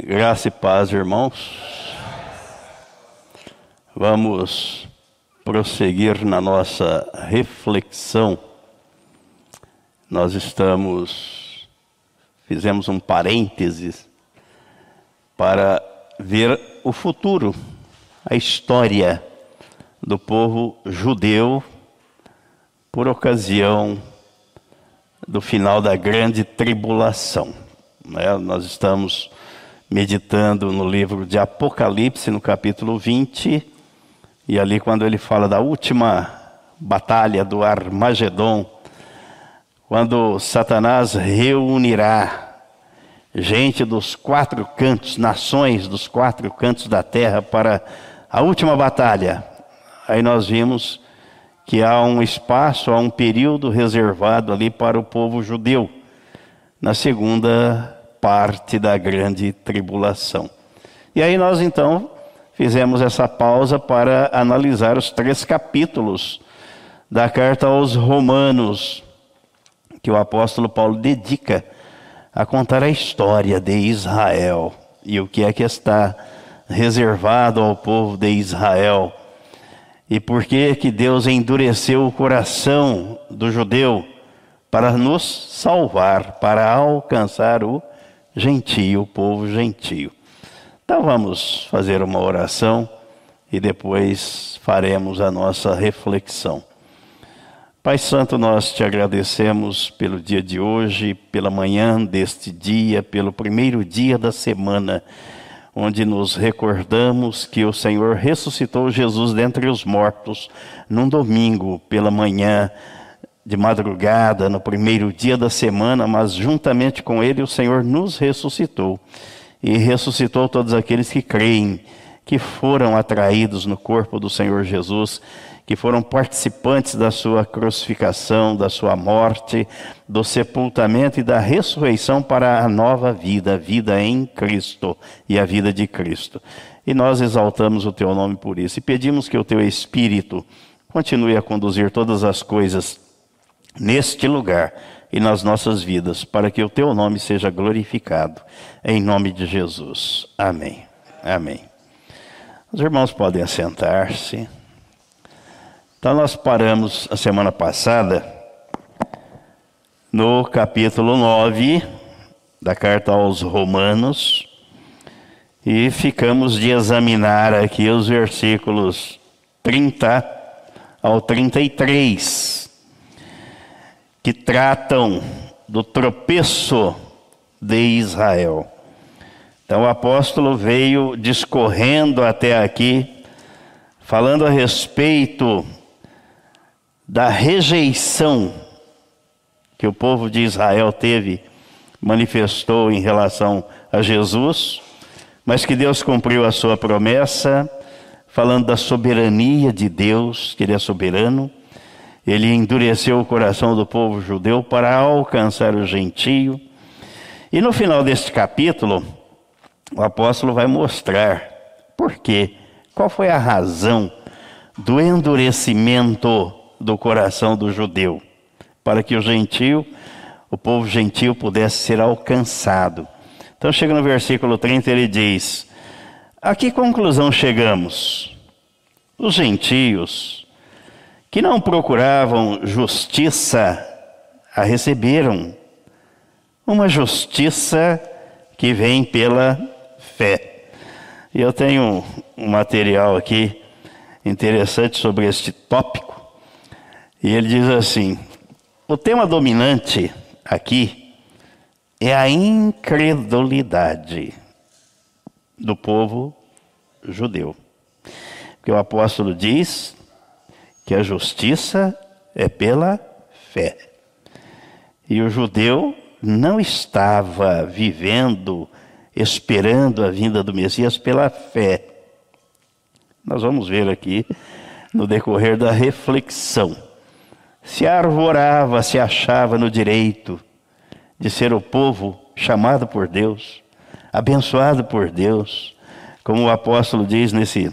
Graça e paz, irmãos. Vamos prosseguir na nossa reflexão. Nós estamos, fizemos um parênteses para ver o futuro, a história do povo judeu por ocasião do final da grande tribulação. Né? Nós estamos meditando no livro de Apocalipse, no capítulo 20, e ali, quando ele fala da última batalha do Armagedon, quando Satanás reunirá gente dos quatro cantos, nações dos quatro cantos da terra para a última batalha, aí nós vimos que há um espaço, há um período reservado ali para o povo judeu, na segunda parte da grande tribulação. E aí nós então fizemos essa pausa para analisar os três capítulos da carta aos Romanos, que o apóstolo Paulo dedica a contar a história de Israel e o que é que está reservado ao povo de Israel e por que que Deus endureceu o coração do judeu para nos salvar, para alcançar o gentio, povo gentio. Então vamos fazer uma oração e depois faremos a nossa reflexão. Pai Santo, nós te agradecemos pelo dia de hoje, pela manhã deste dia, pelo primeiro dia da semana onde nos recordamos que o Senhor ressuscitou Jesus dentre os mortos num domingo pela manhã, de madrugada, no primeiro dia da semana, mas juntamente com ele o Senhor nos ressuscitou e ressuscitou todos aqueles que creem, que foram atraídos no corpo do Senhor Jesus que foram participantes da sua crucificação, da sua morte, do sepultamento e da ressurreição para a nova vida, a vida em Cristo e a vida de Cristo. E nós exaltamos o teu nome por isso e pedimos que o teu Espírito continue a conduzir todas as coisas neste lugar e nas nossas vidas, para que o teu nome seja glorificado. Em nome de Jesus. Amém. Amém. Os irmãos podem assentar-se. Então, nós paramos a semana passada no capítulo 9 da carta aos Romanos e ficamos de examinar aqui os versículos 30 ao 33, que tratam do tropeço de Israel. Então, o apóstolo veio discorrendo até aqui, falando a respeito da rejeição que o povo de Israel teve, manifestou em relação a Jesus, mas que Deus cumpriu a sua promessa, falando da soberania de Deus, que Ele é soberano. Ele endureceu o coração do povo judeu para alcançar o gentio. E no final deste capítulo, o apóstolo vai mostrar por quê, qual foi a razão do endurecimento do coração do judeu, para que o gentio, o povo gentio pudesse ser alcançado. Então chega no versículo 30, ele diz: A que conclusão chegamos? Os gentios, que não procuravam justiça, a receberam. Uma justiça que vem pela fé. Eu tenho um material aqui interessante sobre este tópico e ele diz assim: o tema dominante aqui é a incredulidade do povo judeu. Porque o apóstolo diz que a justiça é pela fé. E o judeu não estava vivendo, esperando a vinda do Messias pela fé. Nós vamos ver aqui no decorrer da reflexão se arvorava, se achava no direito de ser o povo chamado por Deus, abençoado por Deus, como o apóstolo diz nesse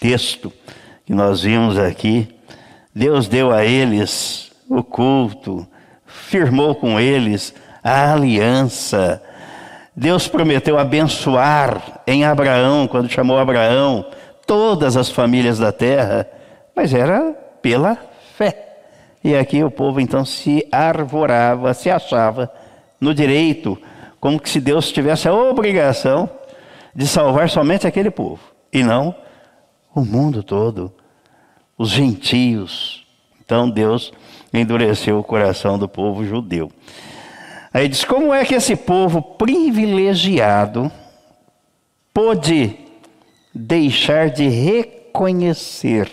texto que nós vimos aqui. Deus deu a eles o culto, firmou com eles a aliança, Deus prometeu abençoar em Abraão, quando chamou Abraão, todas as famílias da terra, mas era pela fé. E aqui o povo então se arvorava, se achava no direito, como que se Deus tivesse a obrigação de salvar somente aquele povo, e não o mundo todo, os gentios. Então Deus endureceu o coração do povo judeu. Aí diz: como é que esse povo privilegiado pôde deixar de reconhecer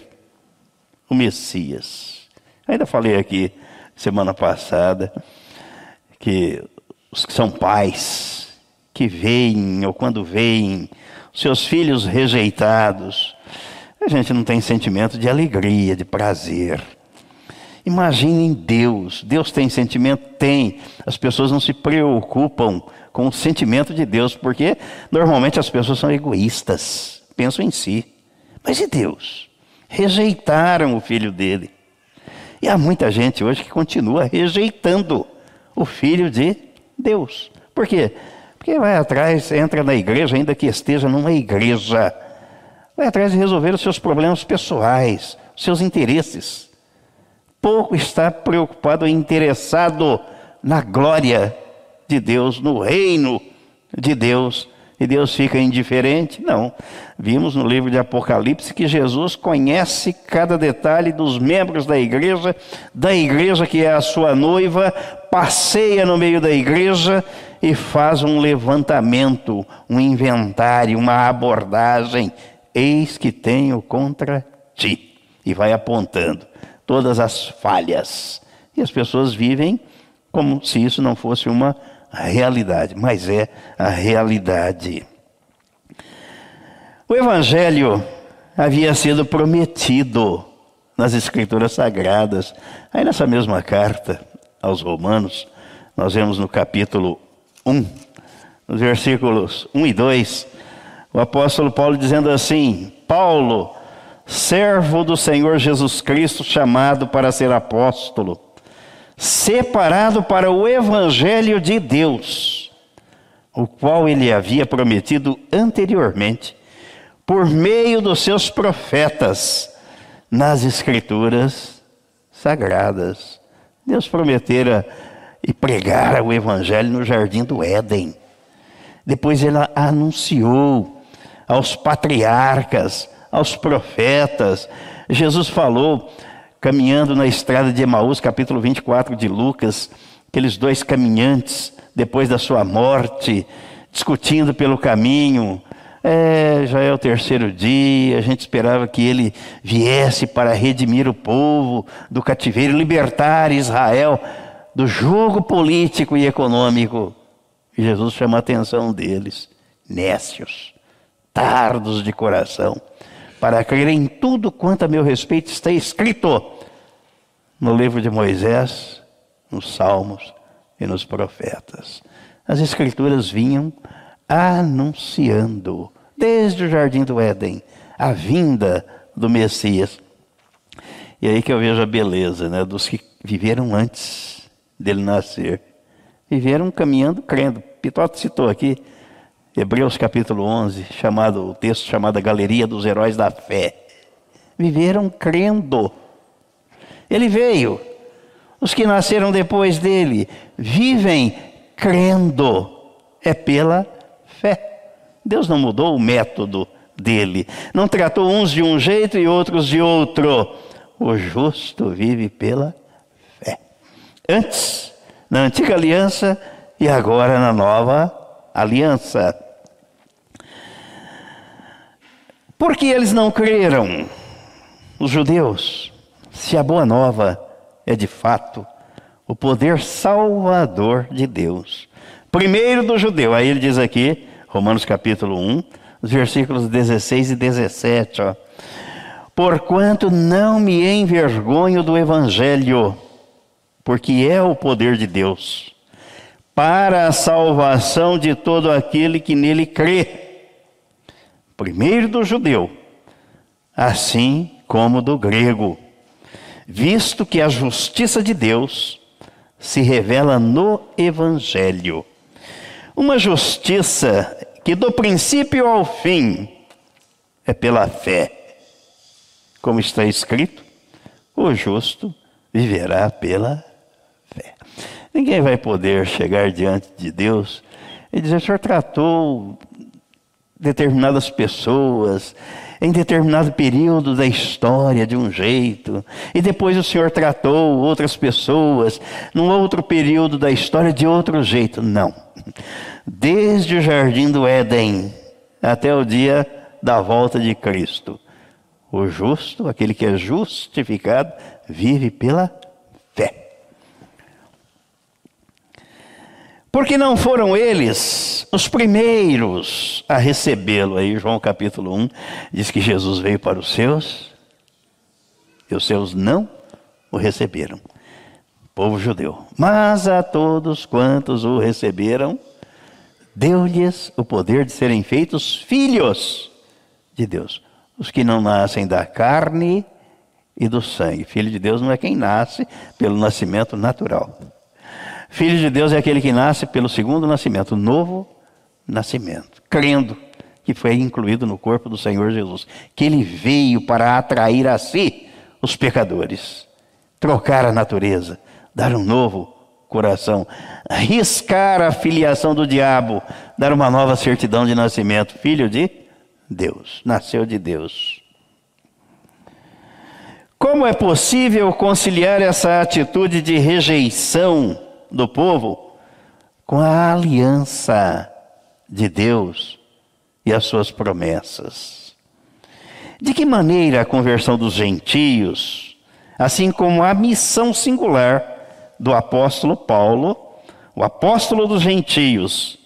o Messias? Ainda falei aqui semana passada que os que são pais, que veem ou quando veem seus filhos rejeitados, a gente não tem sentimento de alegria, de prazer. Imaginem Deus. Deus tem sentimento? Tem. As pessoas não se preocupam com o sentimento de Deus, porque normalmente as pessoas são egoístas, pensam em si. Mas e Deus? Rejeitaram o filho dele. E há muita gente hoje que continua rejeitando o filho de Deus. Por quê? Porque vai atrás, entra na igreja, ainda que esteja numa igreja, vai atrás de resolver os seus problemas pessoais, os seus interesses pouco está preocupado, interessado na glória de Deus, no reino de Deus. E Deus fica indiferente? Não. Vimos no livro de Apocalipse que Jesus conhece cada detalhe dos membros da igreja, da igreja que é a sua noiva, passeia no meio da igreja e faz um levantamento, um inventário, uma abordagem. Eis que tenho contra ti. E vai apontando todas as falhas. E as pessoas vivem como se isso não fosse uma realidade, mas é a realidade. O Evangelho havia sido prometido nas Escrituras Sagradas. Aí nessa mesma carta aos Romanos, nós vemos no capítulo 1, nos versículos 1 e 2, o apóstolo Paulo dizendo assim: Paulo, servo do Senhor Jesus Cristo, chamado para ser apóstolo, separado para o evangelho de Deus, o qual ele havia prometido anteriormente, por meio dos seus profetas, nas Escrituras sagradas. Deus prometera e pregara o evangelho no jardim do Éden. Depois ele anunciou aos patriarcas, aos profetas. Jesus falou, caminhando na estrada de Emaús, capítulo 24 de Lucas, aqueles dois caminhantes, depois da sua morte, discutindo pelo caminho. É, já é o terceiro dia, a gente esperava que ele viesse para redimir o povo do cativeiro, libertar Israel do jogo político e econômico. Jesus chama a atenção deles, nécios, tardos de coração para crer em tudo quanto a meu respeito está escrito no livro de Moisés, nos Salmos e nos profetas. As Escrituras vinham anunciando, desde o jardim do Éden, a vinda do Messias. E aí que eu vejo a beleza né, dos que viveram antes dele nascer. Viveram caminhando, crendo. Pitote citou aqui Hebreus capítulo 11, chamado, o texto chamado Galeria dos Heróis da Fé. Viveram crendo. Ele veio. Os que nasceram depois dele vivem crendo. É pela fé. Deus não mudou o método dele. Não tratou uns de um jeito e outros de outro. O justo vive pela fé. Antes, na antiga aliança e agora na nova aliança. Por que eles não creram? Os judeus, se a boa nova é de fato o poder salvador de Deus. Primeiro do judeu, aí ele diz aqui, Romanos capítulo 1, os versículos 16 e 17, ó. Porquanto não me envergonho do evangelho, porque é o poder de Deus para a salvação de todo aquele que nele crê, primeiro do judeu, assim como do grego, visto que a justiça de Deus se revela no Evangelho. Uma justiça que do princípio ao fim é pela fé. Como está escrito, o justo viverá pela fé. Ninguém vai poder chegar diante de Deus e dizer: o senhor tratou determinadas pessoas em determinado período da história de um jeito, e depois o Senhor tratou outras pessoas num outro período da história de outro jeito. Não. Desde o jardim do Éden até o dia da volta de Cristo, o justo, aquele que é justificado, vive pela fé. Porque não foram eles os primeiros a recebê-lo. Aí, João capítulo 1 diz que Jesus veio para os seus e os seus não o receberam. Povo judeu. Mas a todos quantos o receberam, deu-lhes o poder de serem feitos filhos de Deus. Os que não nascem da carne e do sangue. Filho de Deus não é quem nasce pelo nascimento natural. Filho de Deus é aquele que nasce pelo segundo nascimento, novo nascimento, crendo que foi incluído no corpo do Senhor Jesus, que ele veio para atrair a si os pecadores, trocar a natureza, dar um novo coração, riscar a filiação do diabo, dar uma nova certidão de nascimento, filho de Deus, nasceu de Deus. Como é possível conciliar essa atitude de rejeição do povo com a aliança de Deus e as suas promessas. De que maneira a conversão dos gentios, assim como a missão singular do apóstolo Paulo, o apóstolo dos gentios,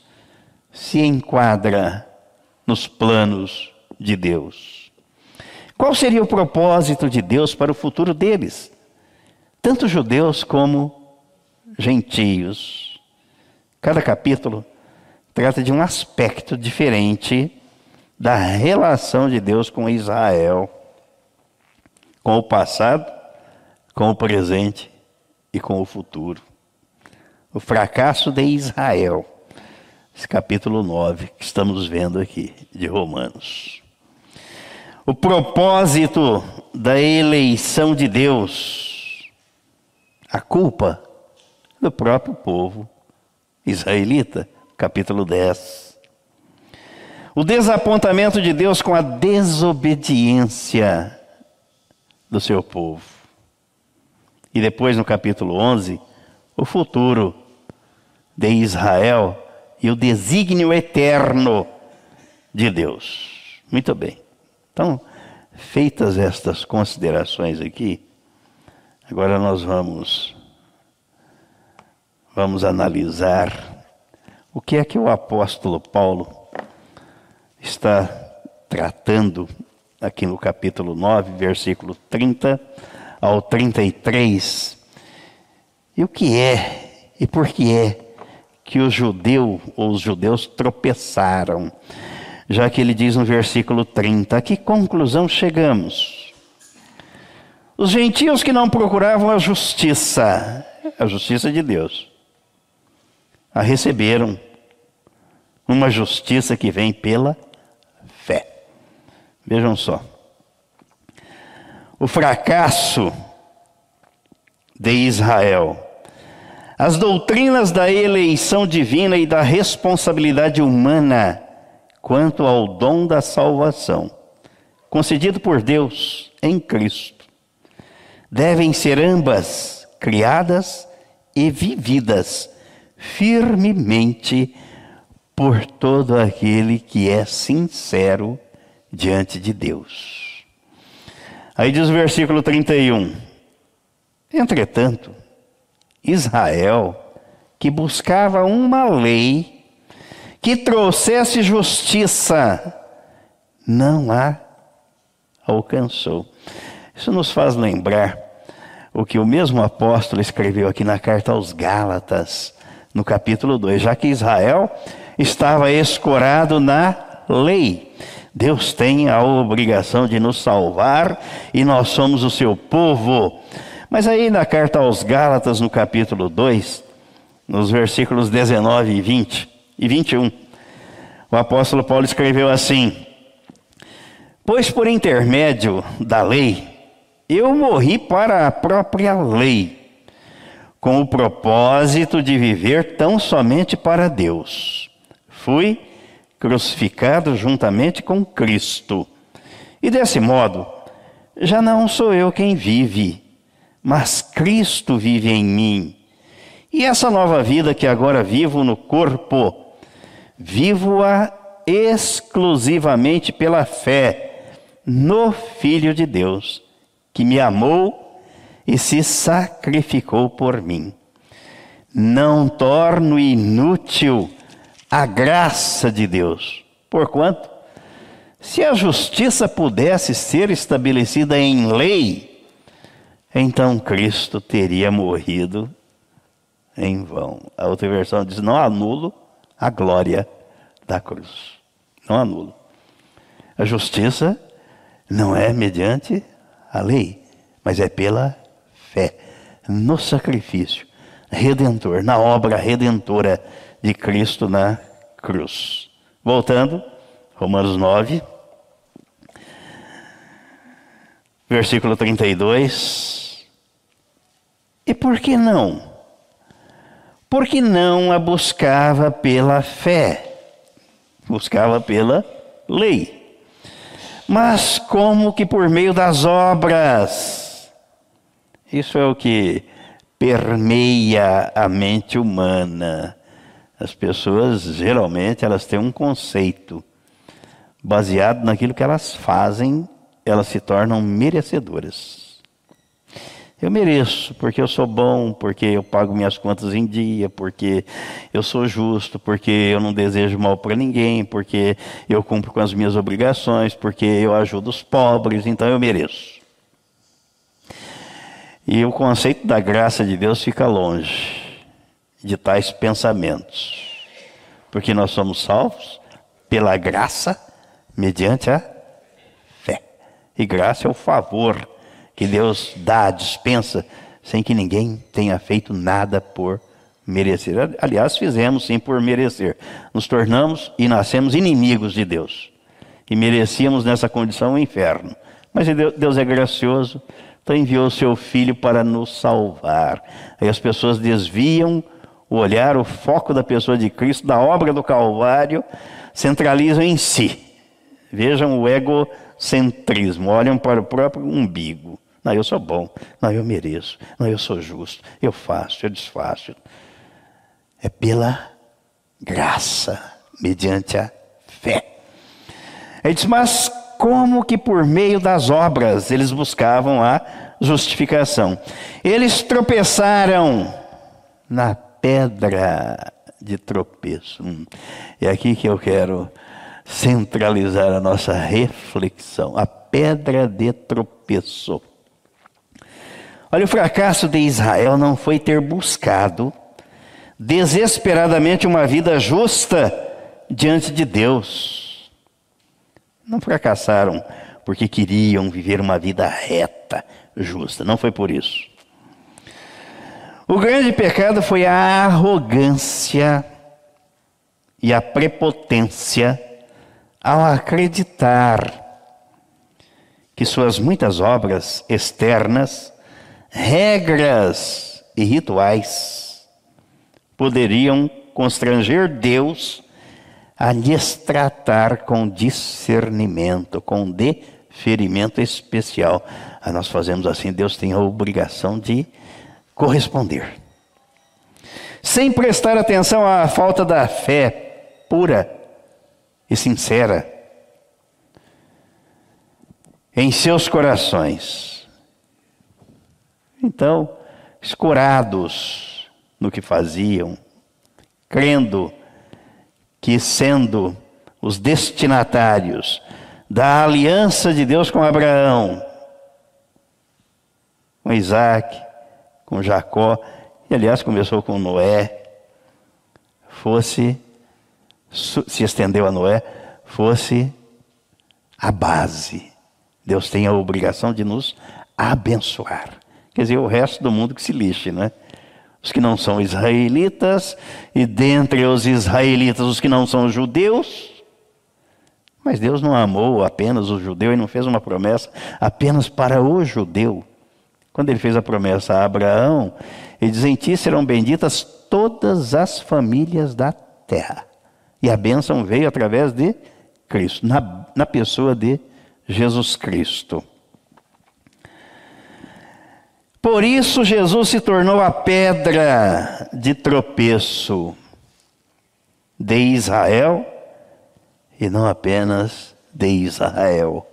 se enquadra nos planos de Deus? Qual seria o propósito de Deus para o futuro deles? Tanto judeus como gentios. Cada capítulo trata de um aspecto diferente da relação de Deus com Israel, com o passado, com o presente e com o futuro. O fracasso de Israel, esse capítulo 9 que estamos vendo aqui, de Romanos. O propósito da eleição de Deus, a culpa do próprio povo israelita, capítulo 10. O desapontamento de Deus com a desobediência do seu povo. E depois, no capítulo 11, o futuro de Israel e o desígnio eterno de Deus. Muito bem. Então, feitas estas considerações aqui, agora nós vamos vamos analisar o que é que o apóstolo Paulo está tratando aqui no capítulo 9, versículo 30 ao 33. E o que é e por que é que o judeu ou os judeus tropeçaram? Já que ele diz no versículo 30, a que conclusão chegamos? Os gentios que não procuravam a justiça, a justiça de Deus, a receberam uma justiça que vem pela fé. Vejam só. O fracasso de Israel, as doutrinas da eleição divina e da responsabilidade humana quanto ao dom da salvação, concedido por Deus em Cristo, devem ser ambas criadas e vividas firmemente por todo aquele que é sincero diante de Deus. Aí diz o versículo 31. Entretanto, Israel, que buscava uma lei que trouxesse justiça, não a alcançou. Isso nos faz lembrar o que o mesmo apóstolo escreveu aqui na carta aos Gálatas, no capítulo 2, já que Israel estava escorado na lei. Deus tem a obrigação de nos salvar e nós somos o seu povo. Mas aí na carta aos Gálatas, no capítulo 2, nos versículos 19 e 20, e 21. O apóstolo Paulo escreveu assim: Pois por intermédio da lei, eu morri para a própria lei, com o propósito de viver tão somente para Deus. Fui crucificado juntamente com Cristo. E desse modo, já não sou eu quem vive, mas Cristo vive em mim. E essa nova vida que agora vivo no corpo, vivo-a exclusivamente pela fé no Filho de Deus, que me amou e se sacrificou por mim. Não torno inútil a graça de Deus, porquanto, se a justiça pudesse ser estabelecida em lei, então Cristo teria morrido em vão. A outra versão diz: não anulo a glória da cruz. Não anulo. A justiça não é mediante a lei, mas é pela fé, no sacrifício redentor, na obra redentora de Cristo na cruz. Voltando, Romanos 9, versículo 32. E por que não? porque não a buscava pela fé, buscava pela lei, mas como que por meio das obras. Isso é o que permeia a mente humana. As pessoas geralmente elas têm um conceito baseado naquilo que elas fazem, elas se tornam merecedoras. Eu mereço, porque eu sou bom, porque eu pago minhas contas em dia, porque eu sou justo, porque eu não desejo mal para ninguém, porque eu cumpro com as minhas obrigações, porque eu ajudo os pobres, então eu mereço. E o conceito da graça de Deus fica longe de tais pensamentos, porque nós somos salvos pela graça mediante a fé. E graça é o favor que Deus dá, dispensa, sem que ninguém tenha feito nada por merecer. Aliás, fizemos sim por merecer. Nos tornamos e nascemos inimigos de Deus. E merecíamos nessa condição o inferno. Mas Deus é gracioso, então enviou seu filho para nos salvar. Aí as pessoas desviam o olhar, o foco da pessoa de Cristo, da obra do Calvário, centralizam em si. Vejam o egocentrismo, olham para o próprio umbigo. Não, eu sou bom. Não, eu mereço. Não, eu sou justo. Eu faço, eu desfaço. É pela graça, mediante a fé. Ele diz, mas como que por meio das obras eles buscavam a justificação? Eles tropeçaram na pedra de tropeço. Hum. É aqui que eu quero centralizar a nossa reflexão. A pedra de tropeço. Olha, o fracasso de Israel não foi ter buscado desesperadamente uma vida justa diante de Deus. Não fracassaram porque queriam viver uma vida reta, justa. Não foi por isso. O grande pecado foi a arrogância e a prepotência ao acreditar que suas muitas obras externas regras e rituais poderiam constranger Deus a lhes tratar com discernimento, com deferimento especial. Nós fazemos assim, Deus tem a obrigação de corresponder. Sem prestar atenção à falta da fé pura e sincera em seus corações então, escurados no que faziam, crendo que sendo os destinatários da aliança de Deus com Abraão, com Isaac, com Jacó, e aliás começou com Noé, fosse, se estendeu a Noé, fosse a base. Deus tem a obrigação de nos abençoar. Quer dizer, o resto do mundo que se lixe, né? Os que não são israelitas, e dentre os israelitas, os que não são judeus. Mas Deus não amou apenas o judeu e não fez uma promessa apenas para o judeu. Quando ele fez a promessa a Abraão, ele diz: Em ti serão benditas todas as famílias da terra. E a bênção veio através de Cristo, na, na pessoa de Jesus Cristo. Por isso, Jesus se tornou a pedra de tropeço de Israel, e não apenas de Israel,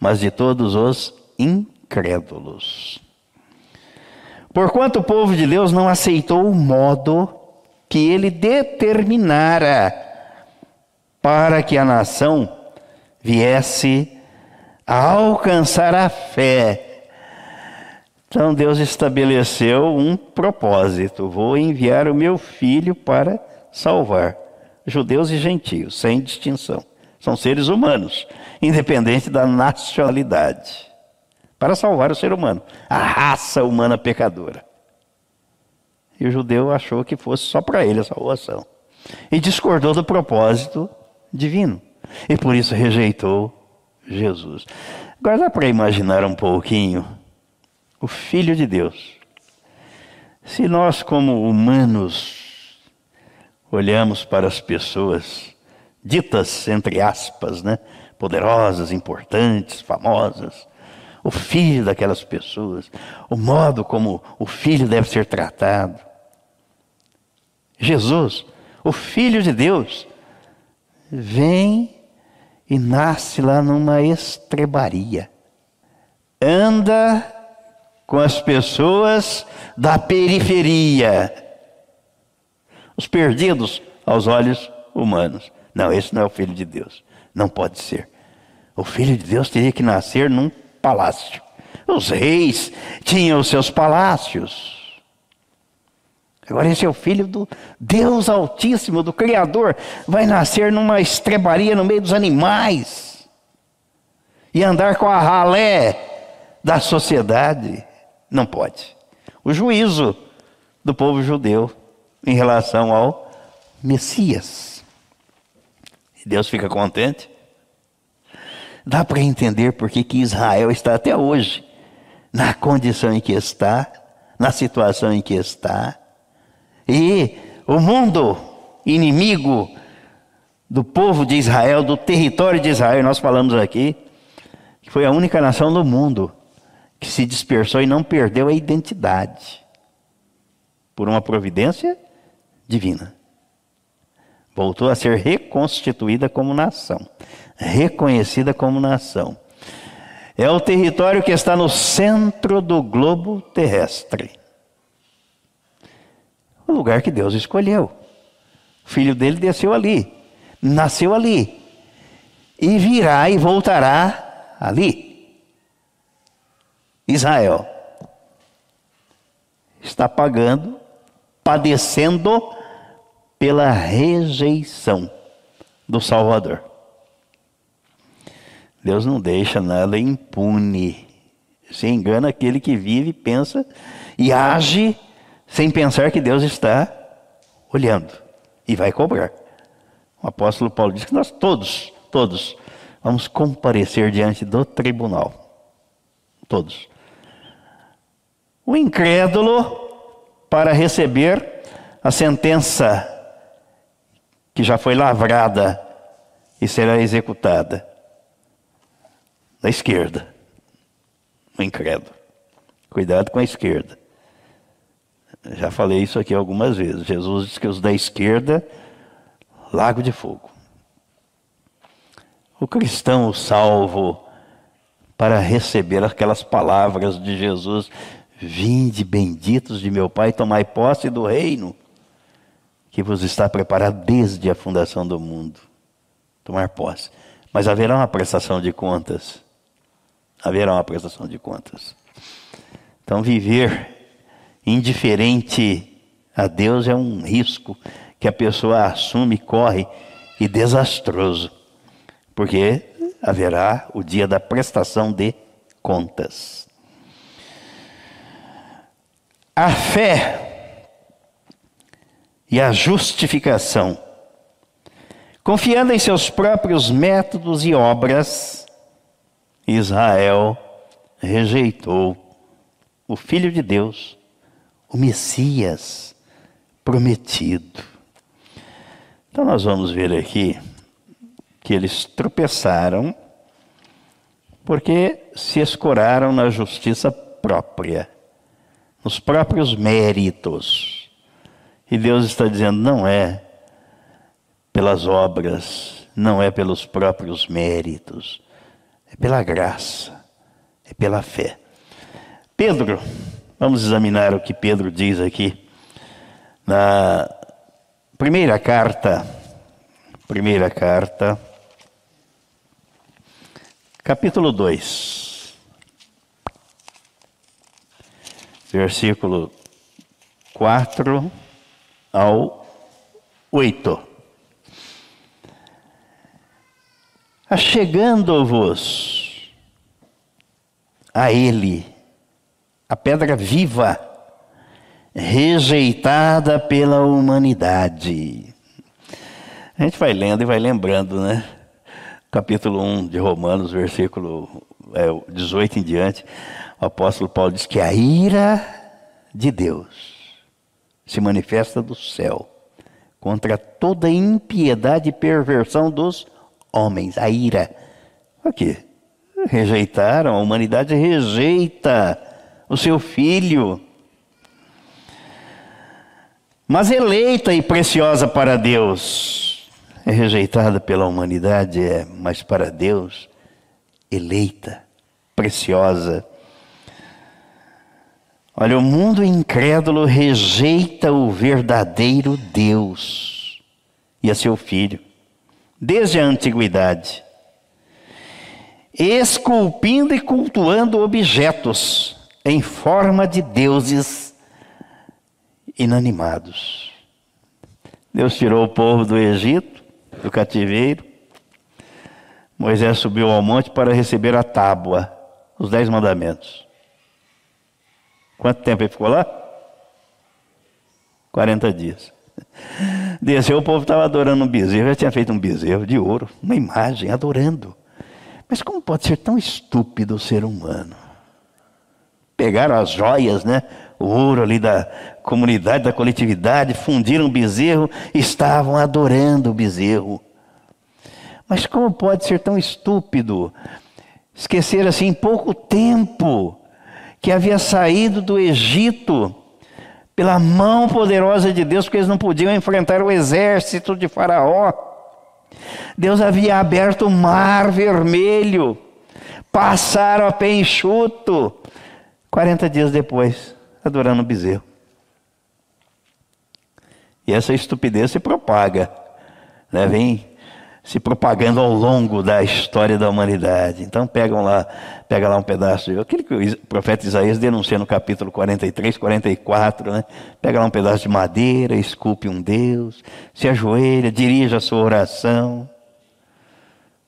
mas de todos os incrédulos. Porquanto o povo de Deus não aceitou o modo que ele determinara para que a nação viesse a alcançar a fé então Deus estabeleceu um propósito: vou enviar o meu filho para salvar judeus e gentios, sem distinção. São seres humanos, independente da nacionalidade, para salvar o ser humano, a raça humana pecadora. E o judeu achou que fosse só para ele a salvação. E discordou do propósito divino. E por isso rejeitou Jesus. Agora dá para imaginar um pouquinho o Filho de Deus. Se nós, como humanos, olhamos para as pessoas ditas, entre aspas, né, poderosas, importantes, famosas, o filho daquelas pessoas, o modo como o filho deve ser tratado. Jesus, o Filho de Deus, vem e nasce lá numa estrebaria. Anda com as pessoas da periferia, os perdidos aos olhos humanos. Não, esse não é o filho de Deus. Não pode ser. O filho de Deus teria que nascer num palácio. Os reis tinham os seus palácios. Agora, esse é o filho do Deus Altíssimo, do Criador. Vai nascer numa estrebaria no meio dos animais e andar com a ralé da sociedade. Não pode. O juízo do povo judeu em relação ao Messias. E Deus fica contente. Dá para entender por que Israel está até hoje na condição em que está, na situação em que está. E o mundo inimigo do povo de Israel, do território de Israel, nós falamos aqui, que foi a única nação do mundo que se dispersou e não perdeu a identidade por uma providência divina. Voltou a ser reconstituída como nação, reconhecida como nação. É o território que está no centro do globo terrestre. O lugar que Deus escolheu. O filho dele desceu ali, nasceu ali, e virá e voltará ali. Israel está pagando, padecendo pela rejeição do Salvador. Deus não deixa nada impune. Se engana aquele que vive, pensa e age sem pensar que Deus está olhando e vai cobrar. O apóstolo Paulo diz que nós todos, todos, vamos comparecer diante do tribunal. Todos o incrédulo para receber a sentença que já foi lavrada e será executada. Da esquerda. O incrédulo. Cuidado com a esquerda. Já falei isso aqui algumas vezes. Jesus diz que os da esquerda, lago de fogo. O cristão, o salvo, para receber aquelas palavras de Jesus, Vinde, benditos de meu Pai, tomai posse do reino que vos está preparado desde a fundação do mundo. Tomar posse. Mas haverá uma prestação de contas. Haverá uma prestação de contas. Então, viver indiferente a Deus é um risco que a pessoa assume, corre e desastroso. Porque haverá o dia da prestação de contas. A fé e a justificação. Confiando em seus próprios métodos e obras, Israel rejeitou o Filho de Deus, o Messias prometido. Então, nós vamos ver aqui que eles tropeçaram porque se escoraram na justiça própria, nos próprios méritos. E Deus está dizendo: não é pelas obras, não é pelos próprios méritos, é pela graça, é pela fé. Pedro, vamos examinar o que Pedro diz aqui na primeira carta, primeira carta, capítulo 2, versículo 4 ao 8. Achegando-vos a Ele, a pedra viva, rejeitada pela humanidade. A gente vai lendo e vai lembrando, né? Capítulo 1 de Romanos, versículo 18 em diante, o apóstolo Paulo diz que a ira de Deus se manifesta do céu contra toda impiedade e perversão dos homens, a ira. O quê? Rejeitaram, a humanidade rejeita o seu filho. Mas eleita e preciosa para Deus, é rejeitada pela humanidade, é, mas para Deus, eleita, preciosa. Olha, o mundo incrédulo rejeita o verdadeiro Deus e a seu filho desde a antiguidade, esculpindo e cultuando objetos em forma de deuses inanimados. Deus tirou o povo do Egito, do cativeiro. Moisés subiu ao monte para receber a tábua, os dez mandamentos. Quanto tempo ele ficou lá? 40 dias. Desceu, o povo estava adorando um bezerro, já tinha feito um bezerro de ouro, uma imagem, adorando. Mas como pode ser tão estúpido o ser humano? Pegaram as joias, né? O ouro ali da comunidade, da coletividade, fundiram o bezerro, estavam adorando o bezerro. Mas como pode ser tão estúpido? Esquecer assim pouco tempo que havia saído do Egito pela mão poderosa de Deus, porque eles não podiam enfrentar o exército de Faraó. Deus havia aberto o mar vermelho, passaram a pé enxuto. 40 dias depois, adorando o bezerro. E essa estupidez se propaga. Né? Vem se propagando ao longo da história da humanidade. Então pegam lá, pega lá um pedaço aquele que o profeta Isaías denuncia no capítulo 43, 44, né? Pega lá um pedaço de madeira, esculpe um Deus, se ajoelha, dirige a sua oração.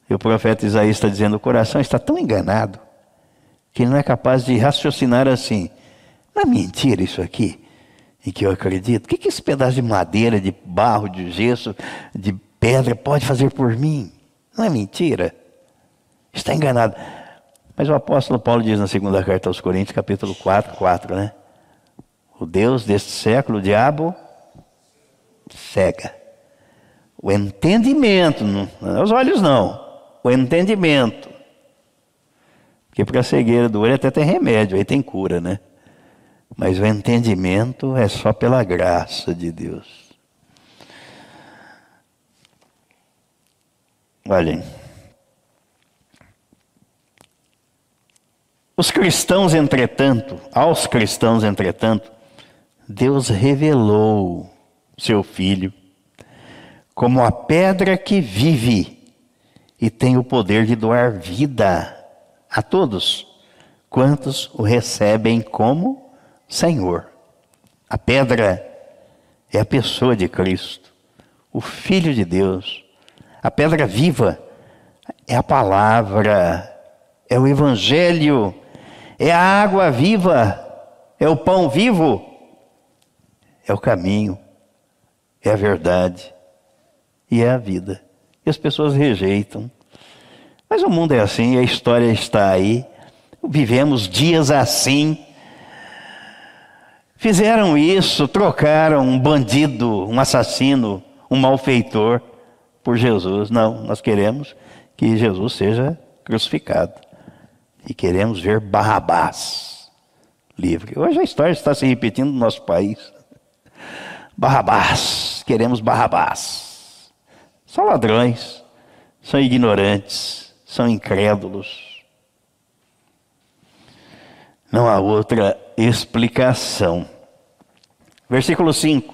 E o profeta Isaías está dizendo: o coração está tão enganado que ele não é capaz de raciocinar assim. Não é mentira isso aqui? Em que eu acredito? O que, que esse pedaço de madeira, de barro, de gesso, de pedra pode fazer por mim. Não é mentira. Está enganado. Mas o apóstolo Paulo diz na segunda carta aos Coríntios, capítulo 4, 4, né? O Deus deste século, o diabo, cega. O entendimento, não é os olhos não, o entendimento. Porque para a cegueira do olho até tem remédio, aí tem cura, né? Mas o entendimento é só pela graça de Deus. Olhem. Os cristãos, entretanto, aos cristãos, entretanto, Deus revelou seu Filho como a pedra que vive e tem o poder de doar vida a todos quantos o recebem como Senhor. A pedra é a pessoa de Cristo, o Filho de Deus a pedra viva é a palavra, é o evangelho, é a água viva, é o pão vivo, é o caminho, é a verdade e é a vida. E as pessoas rejeitam. Mas o mundo é assim, a história está aí. Vivemos dias assim. Fizeram isso, trocaram um bandido, um assassino, um malfeitor por Jesus. Não, nós queremos que Jesus seja crucificado. E queremos ver Barrabás livre. Hoje a história está se repetindo no nosso país. Barrabás, queremos Barrabás. São ladrões, são ignorantes, são incrédulos. Não há outra explicação. Versículo 5.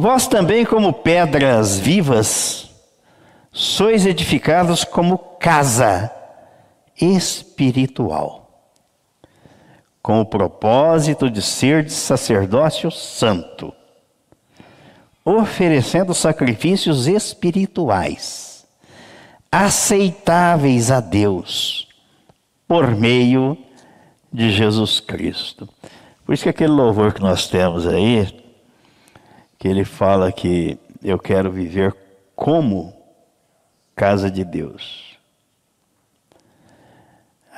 Vós também, como pedras vivas, sois edificados como casa espiritual, com o propósito de ser de sacerdócio santo, oferecendo sacrifícios espirituais, aceitáveis a Deus, por meio de Jesus Cristo. Por isso que aquele louvor que nós temos aí, que ele fala que eu quero viver como casa de Deus.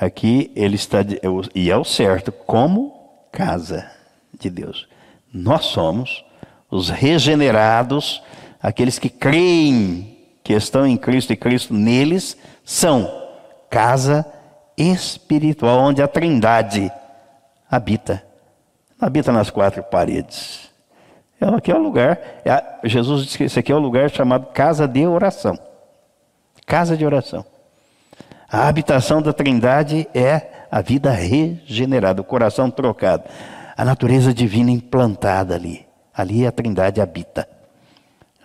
Aqui ele está, e é o certo, como casa de Deus. Nós somos os regenerados, aqueles que creem que estão em Cristo e Cristo neles, são casa espiritual, onde a Trindade habita. Habita nas quatro paredes. Então, aqui é o lugar, é, Jesus disse que esse aqui é o lugar chamado casa de oração. Casa de oração. A habitação da Trindade é a vida regenerada, o coração trocado, a natureza divina implantada ali. Ali a Trindade habita.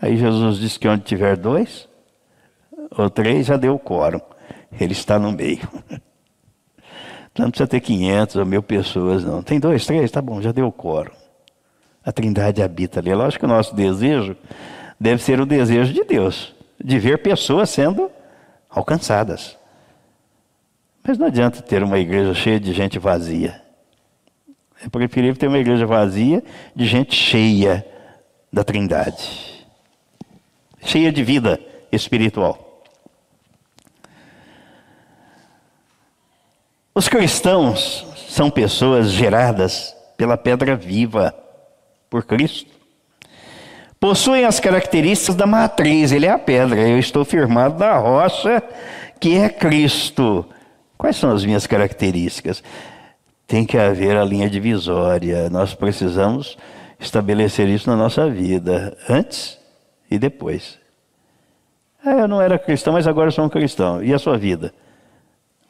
Aí Jesus disse que onde tiver dois ou três já deu o quórum. Ele está no meio. Não precisa ter 500 ou mil pessoas, não. Tem dois, três, tá bom, já deu o quórum. A Trindade habita ali. Lógico que o nosso desejo deve ser o desejo de Deus, de ver pessoas sendo alcançadas. Mas não adianta ter uma igreja cheia de gente vazia. É preferível ter uma igreja vazia de gente cheia da Trindade, cheia de vida espiritual. Os cristãos são pessoas geradas pela pedra viva por Cristo. Possuem as características da matriz, ele é a pedra, eu estou firmado na rocha que é Cristo. Quais são as minhas características? Tem que haver a linha divisória, nós precisamos estabelecer isso na nossa vida, antes e depois. Ah, eu não era cristão, mas agora sou um cristão. E a sua vida?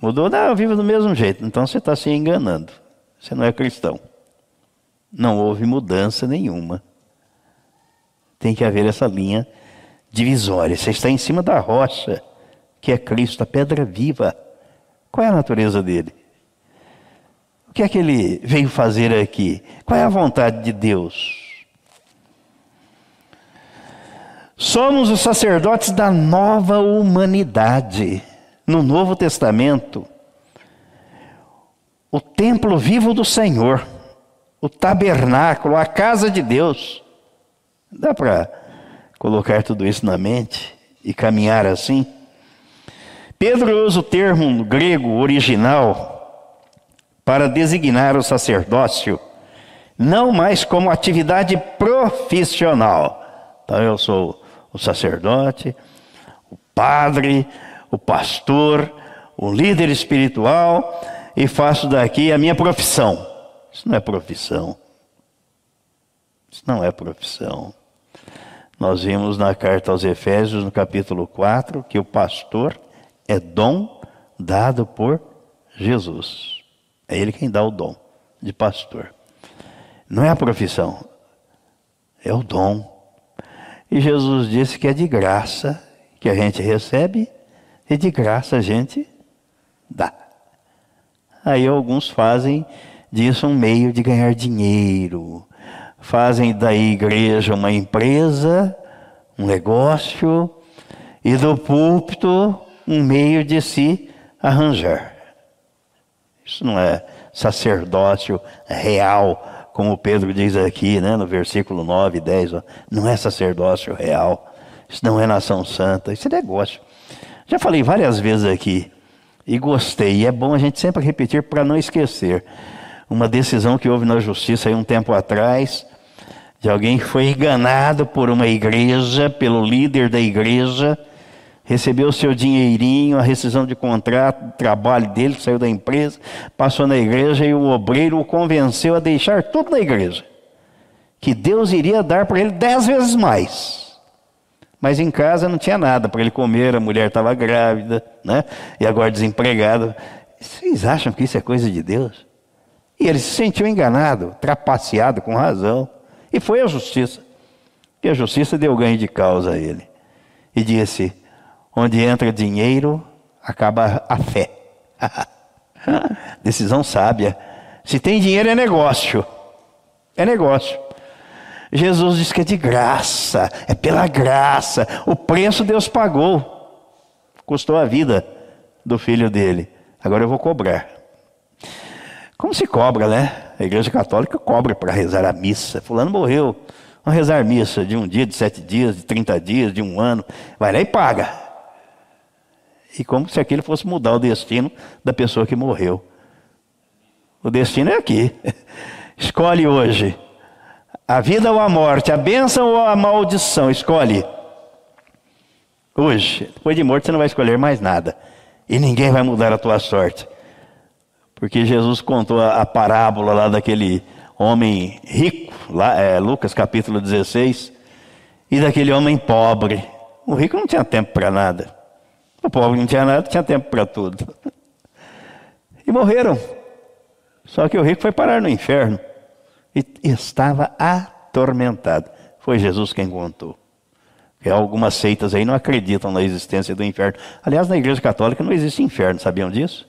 Mudou? Não, eu vivo do mesmo jeito. Então você está se enganando. Você não é cristão não houve mudança nenhuma. Tem que haver essa linha divisória. Você está em cima da rocha, que é Cristo, a pedra viva. Qual é a natureza dele? O que é que ele veio fazer aqui? Qual é a vontade de Deus? Somos os sacerdotes da nova humanidade. No Novo Testamento, o templo vivo do Senhor o tabernáculo, a casa de Deus. Dá para colocar tudo isso na mente e caminhar assim? Pedro usa o termo grego original para designar o sacerdócio, não mais como atividade profissional. Então eu sou o sacerdote, o padre, o pastor, o líder espiritual e faço daqui a minha profissão. Isso não é profissão. Isso não é profissão. Nós vimos na carta aos Efésios, no capítulo 4, que o pastor é dom dado por Jesus. É ele quem dá o dom de pastor. Não é a profissão, é o dom. E Jesus disse que é de graça que a gente recebe e de graça a gente dá. Aí alguns fazem disso um meio de ganhar dinheiro. Fazem da igreja uma empresa, um negócio, e do púlpito um meio de se arranjar. Isso não é sacerdócio real, como Pedro diz aqui, né, no versículo 9 e 10, ó, não é sacerdócio real, isso não é nação santa, isso é negócio. Já falei várias vezes aqui e gostei, e é bom a gente sempre repetir para não esquecer. Uma decisão que houve na justiça aí um tempo atrás, de alguém que foi enganado por uma igreja, pelo líder da igreja, recebeu o seu dinheirinho, a rescisão de contrato, trabalho dele, saiu da empresa, passou na igreja e o obreiro o convenceu a deixar tudo na igreja. Que Deus iria dar para ele dez vezes mais. Mas em casa não tinha nada para ele comer, a mulher estava grávida, né? E agora desempregada. Vocês acham que isso é coisa de Deus? E ele se sentiu enganado, trapaceado com razão. E foi à justiça. E a justiça deu ganho de causa a ele. E disse: Onde entra dinheiro, acaba a fé. Decisão sábia. Se tem dinheiro, é negócio. É negócio. Jesus diz que é de graça, é pela graça. O preço Deus pagou. Custou a vida do filho dele. Agora eu vou cobrar. Como se cobra, né? A igreja católica cobra para rezar a missa. Fulano morreu. Vamos rezar missa de um dia, de sete dias, de trinta dias, de um ano. Vai lá e paga e como se aquilo fosse mudar o destino da pessoa que morreu. O destino é aqui. Escolhe hoje. A vida ou a morte, a bênção ou a maldição, escolhe. Hoje, depois de morto, você não vai escolher mais nada. E ninguém vai mudar a tua sorte. Porque Jesus contou a, a parábola lá daquele homem rico, lá, é, Lucas capítulo 16, e daquele homem pobre. O rico não tinha tempo para nada. O pobre não tinha nada, tinha tempo para tudo. E morreram. Só que o rico foi parar no inferno e estava atormentado. Foi Jesus quem contou. Porque algumas seitas aí não acreditam na existência do inferno. Aliás, na igreja católica não existe inferno, sabiam disso?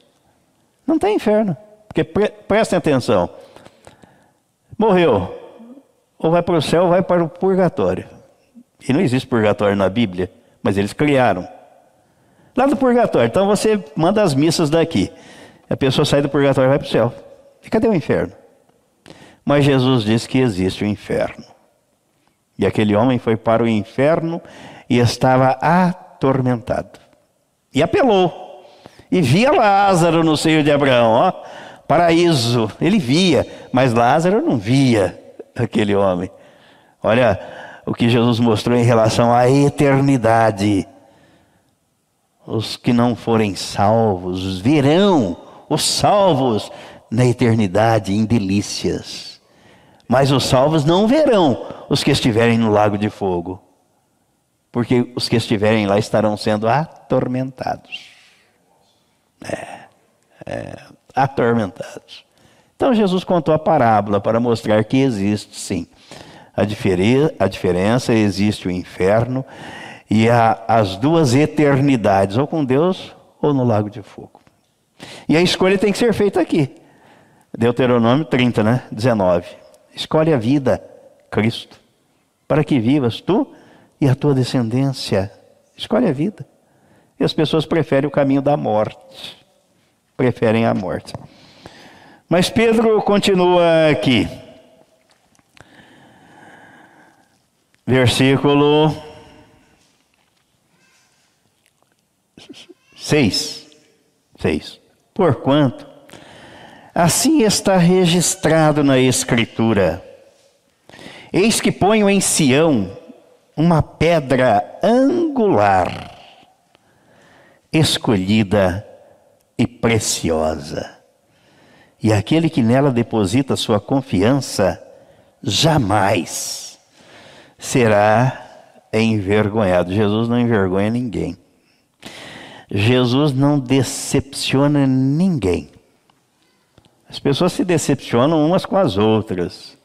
Não tem inferno. Porque pre prestem atenção. Morreu. Ou vai para o céu ou vai para o purgatório. E não existe purgatório na Bíblia, mas eles criaram. Lá do purgatório. Então você manda as missas daqui. A pessoa sai do purgatório e vai para o céu. E cadê o inferno? Mas Jesus disse que existe o inferno. E aquele homem foi para o inferno e estava atormentado. E apelou. E via Lázaro no seio de Abraão, ó, paraíso. Ele via, mas Lázaro não via aquele homem. Olha o que Jesus mostrou em relação à eternidade os que não forem salvos verão os salvos na eternidade em delícias. Mas os salvos não verão os que estiverem no lago de fogo, porque os que estiverem lá estarão sendo atormentados. É, é, atormentados. Então Jesus contou a parábola para mostrar que existe sim. A, a diferença existe o inferno e a, as duas eternidades, ou com Deus ou no lago de fogo. E a escolha tem que ser feita aqui. Deuteronômio 30, né? 19. Escolhe a vida, Cristo, para que vivas tu e a tua descendência. Escolhe a vida. E as pessoas preferem o caminho da morte. Preferem a morte. Mas Pedro continua aqui. Versículo 6. 6. Porquanto, assim está registrado na Escritura: Eis que ponho em Sião uma pedra angular, escolhida e preciosa. E aquele que nela deposita sua confiança, jamais será envergonhado. Jesus não envergonha ninguém. Jesus não decepciona ninguém. As pessoas se decepcionam umas com as outras,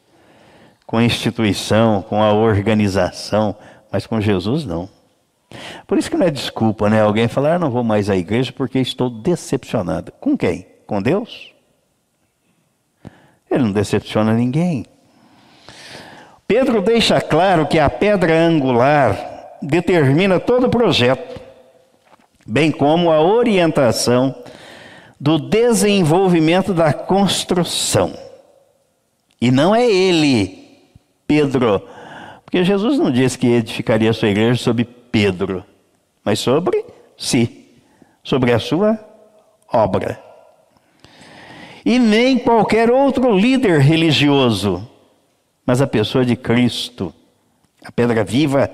com a instituição, com a organização, mas com Jesus não. Por isso que não é desculpa, né? Alguém falar, ah, não vou mais à igreja porque estou decepcionado. Com quem? Com Deus? Ele não decepciona ninguém. Pedro deixa claro que a pedra angular determina todo o projeto bem como a orientação do desenvolvimento da construção. E não é ele, Pedro. Porque Jesus não disse que edificaria a sua igreja sobre Pedro, mas sobre si, sobre a sua obra. E nem qualquer outro líder religioso, mas a pessoa de Cristo, a pedra viva.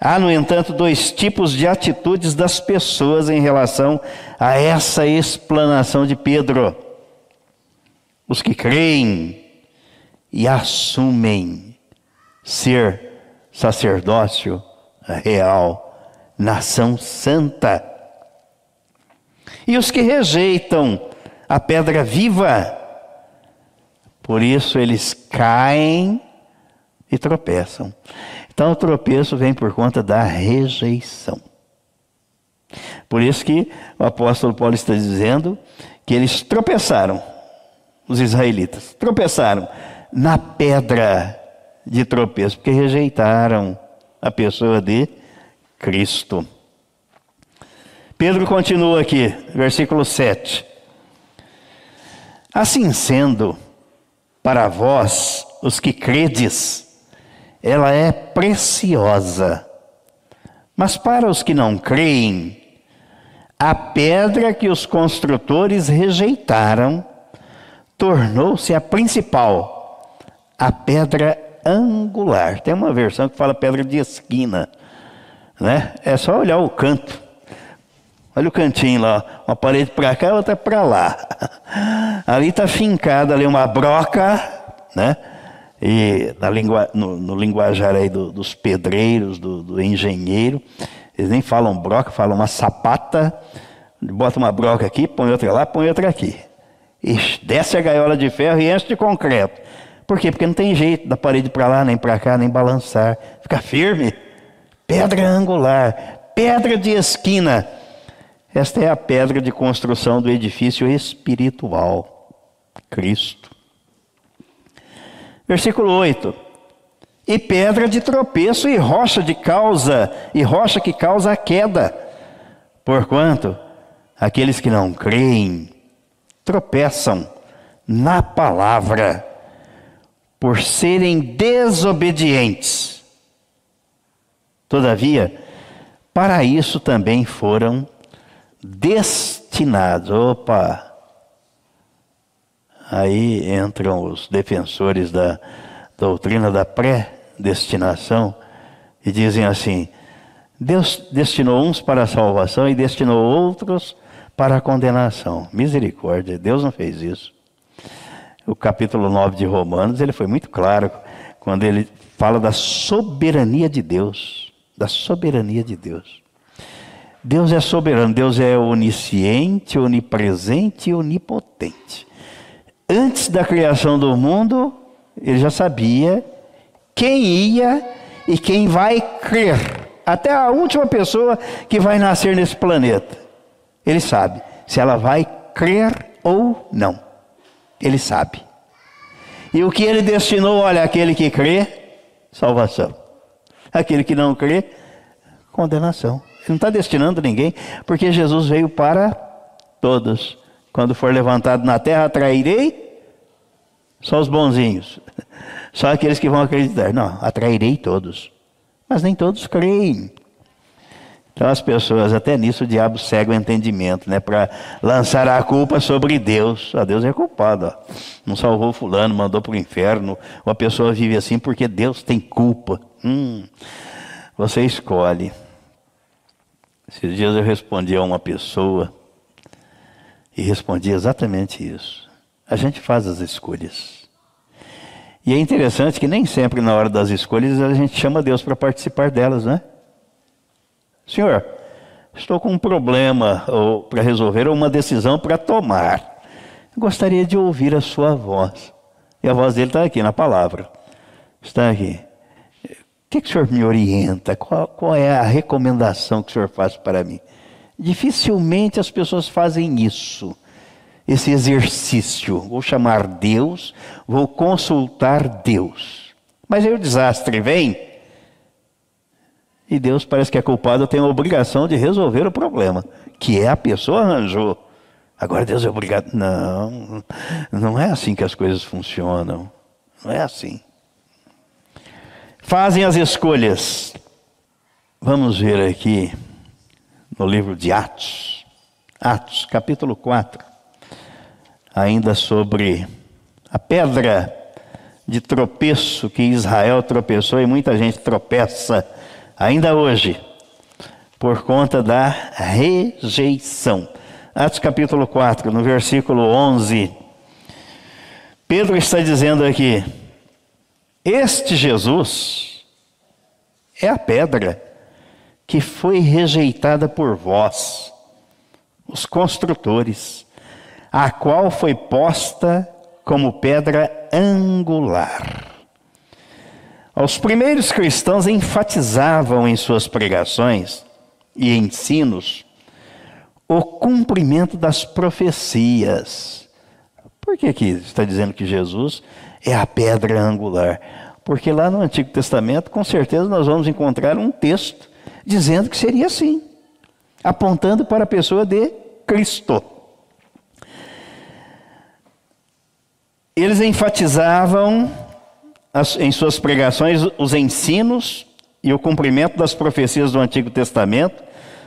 Há, no entanto, dois tipos de atitudes das pessoas em relação a essa explanação de Pedro: os que creem e assumem ser sacerdócio real, nação santa, e os que rejeitam a pedra viva, por isso eles caem e tropeçam. Então o tropeço vem por conta da rejeição. Por isso que o apóstolo Paulo está dizendo que eles tropeçaram, os israelitas, tropeçaram na pedra de tropeço, porque rejeitaram a pessoa de Cristo. Pedro continua aqui, versículo 7. Assim sendo, para vós, os que credes, ela é preciosa. Mas para os que não creem, a pedra que os construtores rejeitaram tornou-se a principal, a pedra angular. Tem uma versão que fala pedra de esquina, né? É só olhar o canto. Olha o cantinho lá, uma parede para cá, outra para lá. Ali está fincada ali uma broca, né? E na lingua, no, no linguajar aí do, dos pedreiros, do, do, engenheiro, eles nem falam broca, falam uma sapata, bota uma broca aqui, põe outra lá, põe outra aqui. E desce a gaiola de ferro e enche de concreto. Por quê? Porque não tem jeito da parede para lá, nem para cá, nem balançar. Fica firme. Pedra angular, pedra de esquina. Esta é a pedra de construção do edifício espiritual. Cristo. Versículo 8. E pedra de tropeço e rocha de causa, e rocha que causa a queda. Porquanto aqueles que não creem tropeçam na palavra por serem desobedientes. Todavia, para isso também foram destinados. Opa! Aí entram os defensores da doutrina da predestinação e dizem assim: Deus destinou uns para a salvação e destinou outros para a condenação. Misericórdia, Deus não fez isso. O capítulo 9 de Romanos, ele foi muito claro quando ele fala da soberania de Deus, da soberania de Deus. Deus é soberano, Deus é onisciente, onipresente e onipotente antes da criação do mundo, ele já sabia quem ia e quem vai crer. Até a última pessoa que vai nascer nesse planeta. Ele sabe se ela vai crer ou não. Ele sabe. E o que ele destinou, olha, aquele que crê, salvação. Aquele que não crê, condenação. Ele não está destinando ninguém, porque Jesus veio para todos. Quando for levantado na terra, atrairei só os bonzinhos. Só aqueles que vão acreditar. Não, atrairei todos. Mas nem todos creem. Então as pessoas, até nisso o diabo cega o entendimento, né? Para lançar a culpa sobre Deus. Ah, Deus é culpado. Ó. Não salvou fulano, mandou para o inferno. Ou a pessoa vive assim porque Deus tem culpa. Hum, você escolhe. Esses dias eu respondi a uma pessoa e respondi exatamente isso. A gente faz as escolhas. E é interessante que nem sempre na hora das escolhas a gente chama Deus para participar delas, né? Senhor, estou com um problema para resolver ou uma decisão para tomar. Gostaria de ouvir a sua voz. E a voz dele está aqui na palavra. Está aqui. O que, que o senhor me orienta? Qual, qual é a recomendação que o senhor faz para mim? Dificilmente as pessoas fazem isso, esse exercício. Vou chamar Deus, vou consultar Deus. Mas aí o desastre vem e Deus parece que é culpado, tem a obrigação de resolver o problema, que é a pessoa arranjou. Agora Deus é obrigado. Não, não é assim que as coisas funcionam. Não é assim. Fazem as escolhas. Vamos ver aqui no livro de Atos, Atos, capítulo 4, ainda sobre a pedra de tropeço que Israel tropeçou e muita gente tropeça ainda hoje por conta da rejeição. Atos capítulo 4, no versículo 11. Pedro está dizendo aqui: Este Jesus é a pedra que foi rejeitada por vós, os construtores, a qual foi posta como pedra angular. Os primeiros cristãos enfatizavam em suas pregações e ensinos o cumprimento das profecias. Por que, que está dizendo que Jesus é a pedra angular? Porque lá no Antigo Testamento, com certeza, nós vamos encontrar um texto dizendo que seria assim, apontando para a pessoa de Cristo. Eles enfatizavam em suas pregações os ensinos e o cumprimento das profecias do Antigo Testamento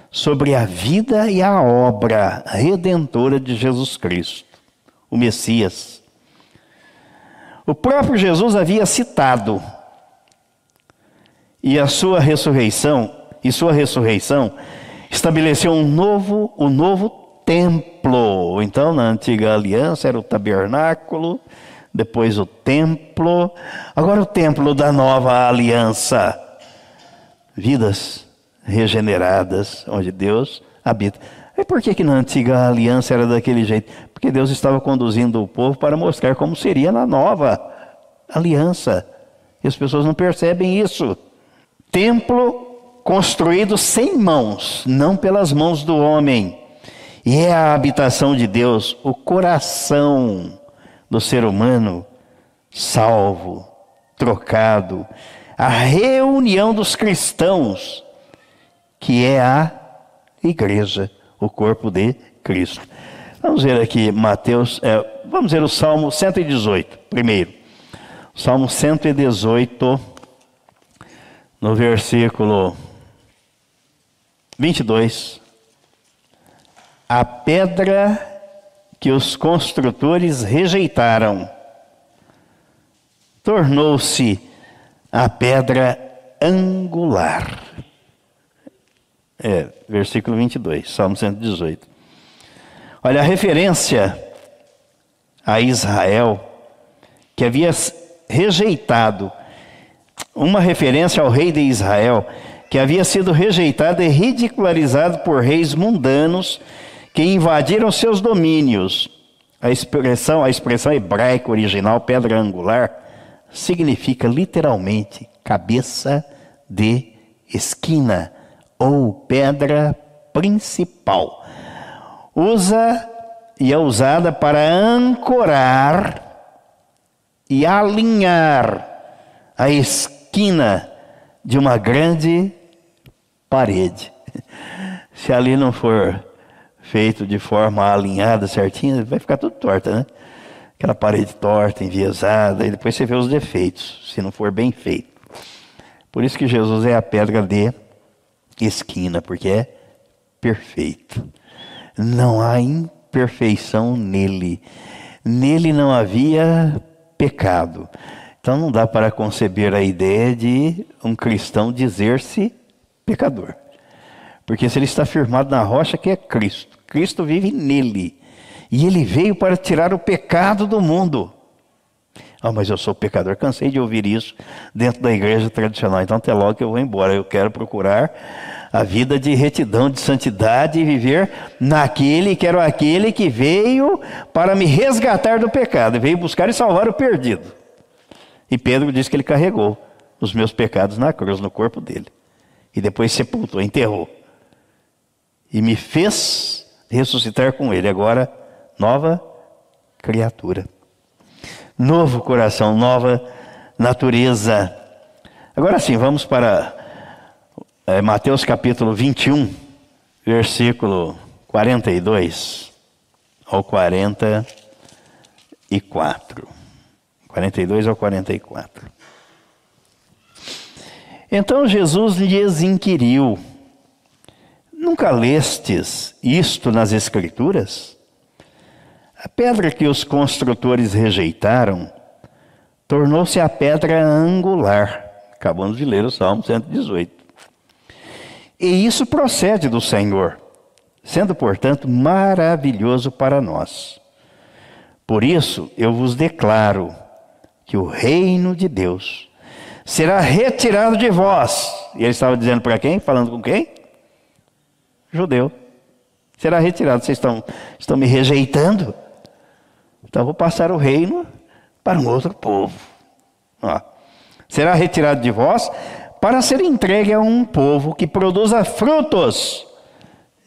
sobre a vida e a obra redentora de Jesus Cristo, o Messias. O próprio Jesus havia citado e a sua ressurreição e sua ressurreição estabeleceu um novo, um novo templo. Então, na antiga aliança era o tabernáculo, depois o templo, agora o templo da nova aliança. Vidas regeneradas, onde Deus habita. E por que, que na antiga aliança era daquele jeito? Porque Deus estava conduzindo o povo para mostrar como seria na nova aliança. E as pessoas não percebem isso. Templo construído sem mãos, não pelas mãos do homem. E é a habitação de Deus, o coração do ser humano salvo, trocado, a reunião dos cristãos, que é a igreja, o corpo de Cristo. Vamos ver aqui Mateus, é, vamos ver o Salmo 118, primeiro. Salmo 118, no versículo 22. A pedra que os construtores rejeitaram tornou-se a pedra angular. É, versículo 22, Salmo 118. Olha, a referência a Israel, que havia rejeitado, uma referência ao rei de Israel, que havia sido rejeitado e ridicularizado por reis mundanos que invadiram seus domínios. A expressão, a expressão hebraica original, pedra angular, significa literalmente cabeça de esquina ou pedra principal. Usa e é usada para ancorar e alinhar a esquina de uma grande parede. Se ali não for feito de forma alinhada, certinha, vai ficar tudo torta, né? Aquela parede torta, enviesada, e depois você vê os defeitos, se não for bem feito. Por isso que Jesus é a pedra de esquina, porque é perfeito. Não há imperfeição nele. Nele não havia pecado. Então não dá para conceber a ideia de um cristão dizer-se pecador. Porque se ele está firmado na rocha que é Cristo, Cristo vive nele. E ele veio para tirar o pecado do mundo. Ah, mas eu sou pecador. Cansei de ouvir isso dentro da igreja tradicional. Então, até logo que eu vou embora. Eu quero procurar a vida de retidão, de santidade e viver naquele, quero aquele que veio para me resgatar do pecado. Veio buscar e salvar o perdido. E Pedro diz que ele carregou os meus pecados na cruz, no corpo dele e depois sepultou, enterrou. E me fez ressuscitar com ele. Agora, nova criatura. Novo coração, nova natureza. Agora sim, vamos para é, Mateus capítulo 21, versículo 42. ao 44. 42 ao 44. Então Jesus lhes inquiriu: Nunca lestes isto nas Escrituras? A pedra que os construtores rejeitaram tornou-se a pedra angular. Acabamos de ler o Salmo 118. E isso procede do Senhor, sendo, portanto, maravilhoso para nós. Por isso eu vos declaro que o reino de Deus será retirado de vós. E ele estava dizendo para quem? Falando com quem? Judeu. Será retirado. Vocês estão, estão me rejeitando? Então vou passar o reino para um outro povo. Ó. Será retirado de vós para ser entregue a um povo que produza frutos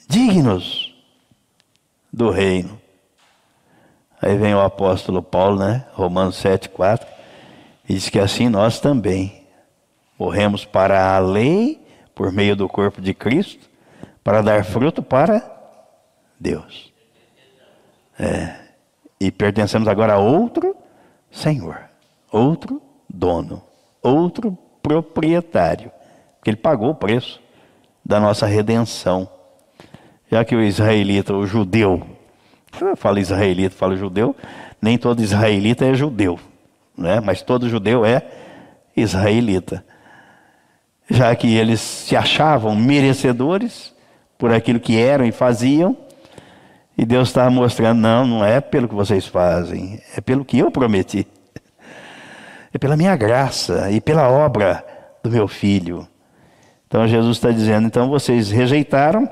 dignos do reino. Aí vem o apóstolo Paulo, né? Romanos 7, 4, e diz que assim nós também morremos para a lei por meio do corpo de Cristo, para dar fruto para Deus. É. E pertencemos agora a outro Senhor, outro dono, outro proprietário, porque ele pagou o preço da nossa redenção. Já que o israelita, o judeu, eu falo israelita, falo judeu, nem todo israelita é judeu, né? mas todo judeu é israelita. Já que eles se achavam merecedores por aquilo que eram e faziam, e Deus estava mostrando: não, não é pelo que vocês fazem, é pelo que eu prometi é pela minha graça e pela obra do meu filho. Então Jesus está dizendo: então vocês rejeitaram,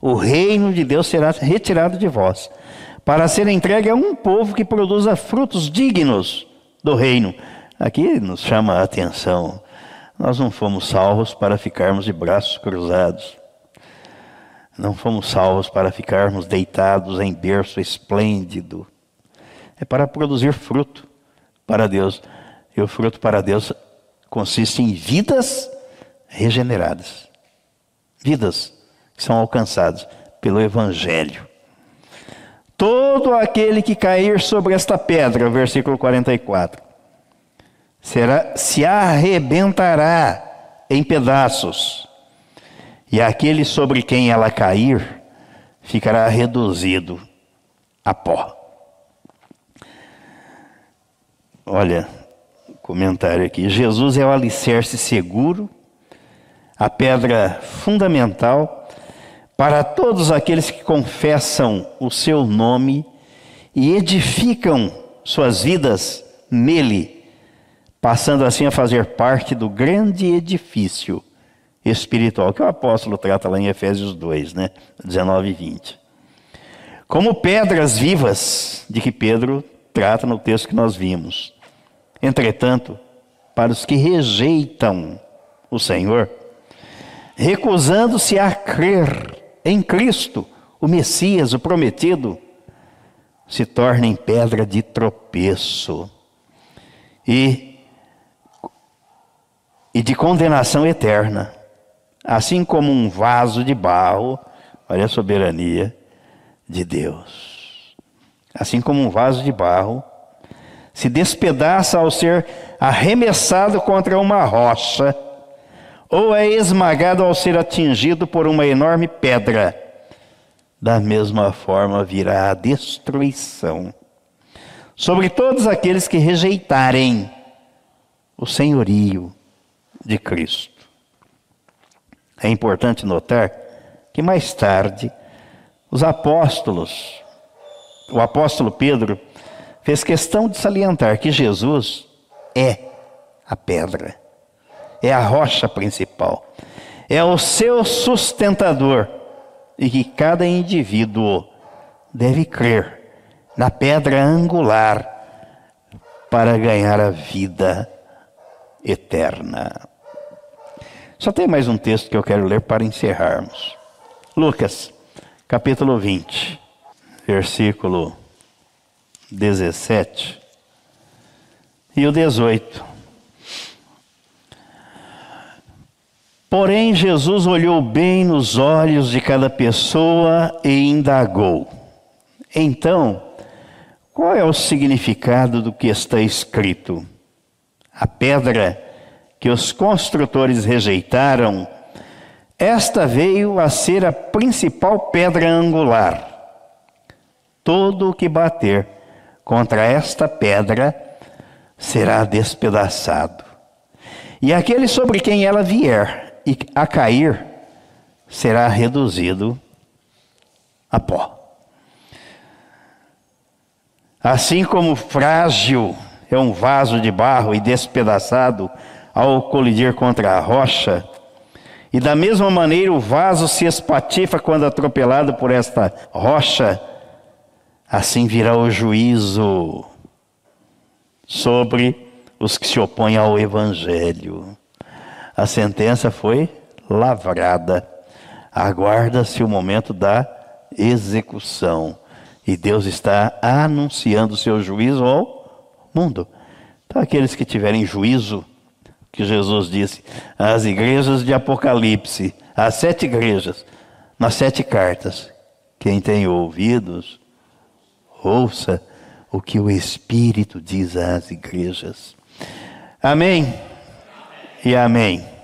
o reino de Deus será retirado de vós, para ser entregue a um povo que produza frutos dignos do reino. Aqui nos chama a atenção. Nós não fomos salvos para ficarmos de braços cruzados. Não fomos salvos para ficarmos deitados em berço esplêndido. É para produzir fruto para Deus. E o fruto para Deus consiste em vidas regeneradas. Vidas que são alcançadas pelo Evangelho. Todo aquele que cair sobre esta pedra, versículo 44, será, se arrebentará em pedaços, e aquele sobre quem ela cair ficará reduzido a pó. Olha, comentário aqui. Jesus é o alicerce seguro, a pedra fundamental para todos aqueles que confessam o seu nome e edificam suas vidas nele, passando assim a fazer parte do grande edifício espiritual que o apóstolo trata lá em Efésios 2, né? 19 e 20. Como pedras vivas de que Pedro trata no texto que nós vimos. Entretanto, para os que rejeitam o Senhor, recusando-se a crer em Cristo, o Messias, o prometido, se tornem pedra de tropeço e, e de condenação eterna, assim como um vaso de barro, olha a soberania de Deus. Assim como um vaso de barro se despedaça ao ser arremessado contra uma rocha, ou é esmagado ao ser atingido por uma enorme pedra. Da mesma forma virá a destruição sobre todos aqueles que rejeitarem o senhorio de Cristo. É importante notar que mais tarde os apóstolos, o apóstolo Pedro, fez questão de salientar que Jesus é a pedra, é a rocha principal, é o seu sustentador e que cada indivíduo deve crer na pedra angular para ganhar a vida eterna. Só tem mais um texto que eu quero ler para encerrarmos. Lucas, capítulo 20, versículo 17 e o 18. Porém, Jesus olhou bem nos olhos de cada pessoa e indagou: Então, qual é o significado do que está escrito? A pedra que os construtores rejeitaram, esta veio a ser a principal pedra angular. Todo o que bater contra esta pedra será despedaçado. E aquele sobre quem ela vier a cair será reduzido a pó. Assim como frágil é um vaso de barro e despedaçado ao colidir contra a rocha, e da mesma maneira o vaso se espatifa quando atropelado por esta rocha, assim virá o juízo sobre os que se opõem ao Evangelho. A sentença foi lavrada. Aguarda-se o momento da execução. E Deus está anunciando o seu juízo ao mundo. Então, aqueles que tiverem juízo, que Jesus disse, as igrejas de Apocalipse, as sete igrejas, nas sete cartas, quem tem ouvidos, ouça o que o Espírito diz às igrejas. Amém e amém.